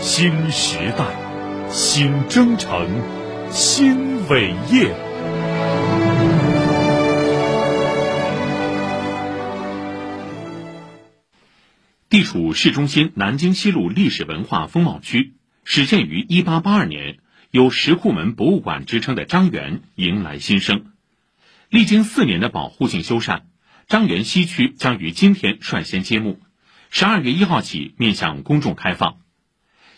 新时代，新征程，新伟业。地处市中心南京西路历史文化风貌区，始建于一八八二年，有石库门博物馆之称的张园迎来新生。历经四年的保护性修缮，张园西区将于今天率先揭幕，十二月一号起面向公众开放。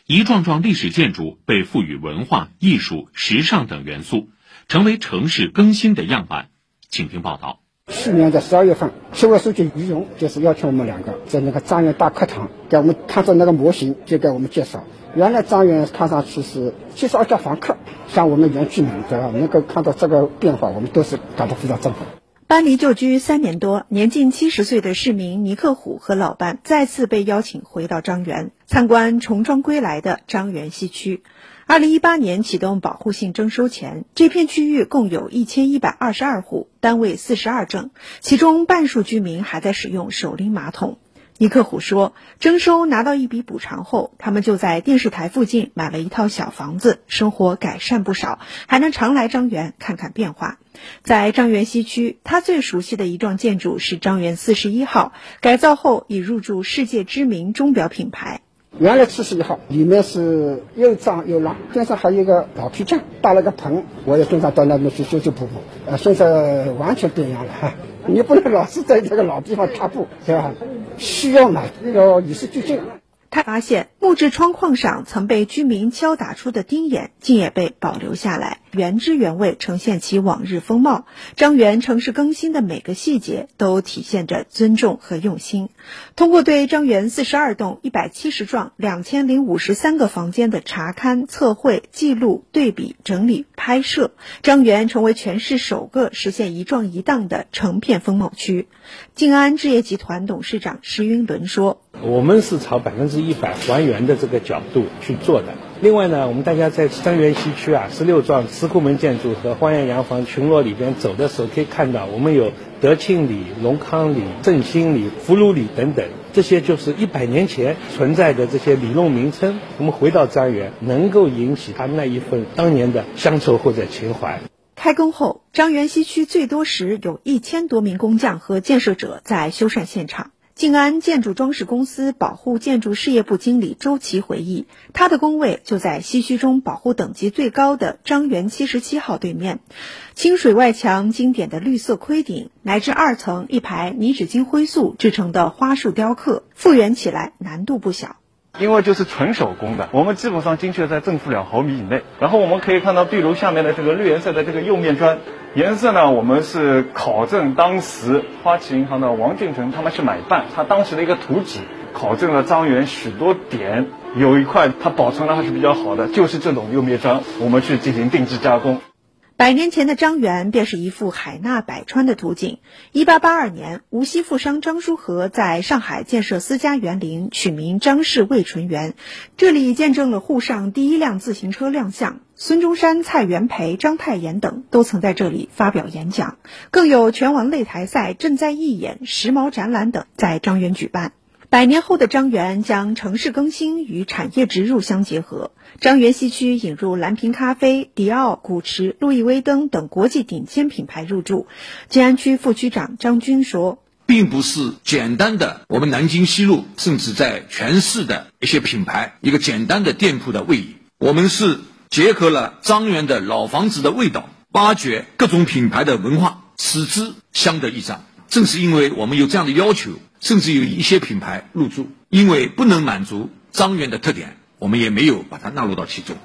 一幢幢历史建筑被赋予文化艺术、时尚等元素，成为城市更新的样板。请听报道。去年的十二月份，市委书记于勇就是邀请我们两个在那个张园大课堂，给我们看着那个模型，就给我们介绍。原来张园看上去是七十二家房客，像我们原居民对吧？能够看到这个变化，我们都是感到非常振奋。搬离旧居三年多，年近七十岁的市民尼克虎和老伴再次被邀请回到张园参观重装归来的张园西区。二零一八年启动保护性征收前，这片区域共有一千一百二十二户，单位四十二证，其中半数居民还在使用手拎马桶。尼克虎说，征收拿到一笔补偿后，他们就在电视台附近买了一套小房子，生活改善不少，还能常来张园看看变化。在张园西区，他最熟悉的一幢建筑是张园四十一号，改造后已入驻世界知名钟表品牌。原来七十一号里面是又脏又乱，边上还有一个老皮匠搭了个棚，我也经常到那边去修修补补。呃，现在完全变样了哈，你不能老是在这个老地方踏步，对吧？需要嘛，要与时俱进。他发现木质窗框上曾被居民敲打出的钉眼，竟也被保留下来，原汁原味呈现其往日风貌。张园城市更新的每个细节都体现着尊重和用心。通过对张园四十二栋一百七十幢两千零五十三个房间的查勘、测绘、记录、对比、整理、拍摄，张园成为全市首个实现一幢一档的成片风貌区。静安置业集团董事长石云伦说。我们是朝百分之一百还原的这个角度去做的。另外呢，我们大家在张园西区啊，十六幢石库门建筑和花园洋房群落里边走的时候，可以看到我们有德庆里、隆康里、振兴里、福禄里等等，这些就是一百年前存在的这些里弄名称。我们回到张园，能够引起他那一份当年的乡愁或者情怀。开工后，张园西区最多时有一千多名工匠和建设者在修缮现场。静安建筑装饰公司保护建筑事业部经理周琦回忆，他的工位就在西区中保护等级最高的张园七十七号对面。清水外墙、经典的绿色盔顶，乃至二层一排泥纸金灰塑制成的花束雕刻，复原起来难度不小。因为就是纯手工的，我们基本上精确在正负两毫米以内。然后我们可以看到壁炉下面的这个绿颜色的这个釉面砖，颜色呢，我们是考证当时花旗银行的王俊成他们去买办，他当时的一个图纸，考证了张园许多点，有一块它保存的还是比较好的，就是这种釉面砖，我们去进行定制加工。百年前的张园便是一幅海纳百川的图景。一八八二年，无锡富商张书和在上海建设私家园林，取名张氏味纯园。这里见证了沪上第一辆自行车亮相，孙中山、蔡元培、章太炎等都曾在这里发表演讲，更有拳王擂台赛、正在义演、时髦展览等在张园举办。百年后的张园将城市更新与产业植入相结合。张园西区引入蓝瓶咖啡、迪奥、古驰、路易威登等国际顶尖品牌入驻。静安区副区长张军说：“并不是简单的我们南京西路，甚至在全市的一些品牌一个简单的店铺的位移，我们是结合了张园的老房子的味道，挖掘各种品牌的文化，使之相得益彰。正是因为我们有这样的要求。”甚至有一些品牌入驻，因为不能满足张园的特点，我们也没有把它纳入到其中。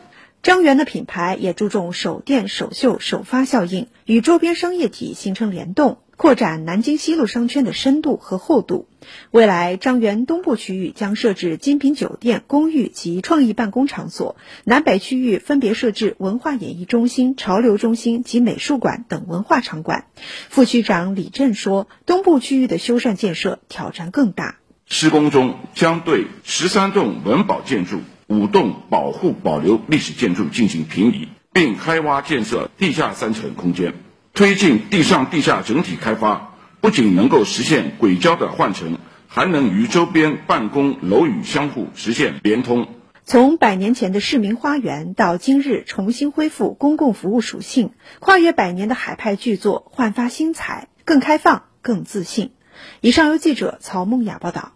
张园的品牌也注重首店、首秀、首发效应，与周边商业体形成联动。扩展南京西路商圈的深度和厚度。未来，张园东部区域将设置精品酒店、公寓及创意办公场所；南北区域分别设置文化演艺中心、潮流中心及美术馆等文化场馆。副区长李振说：“东部区域的修缮建设挑战更大。施工中将对十三栋文保建筑、五栋保护保留历史建筑进行评移，并开挖建设地下三层空间。”推进地上地下整体开发，不仅能够实现轨交的换乘，还能与周边办公楼宇相互实现连通。从百年前的市民花园到今日重新恢复公共服务属性，跨越百年的海派巨作焕发新彩，更开放、更自信。以上由记者曹梦雅报道。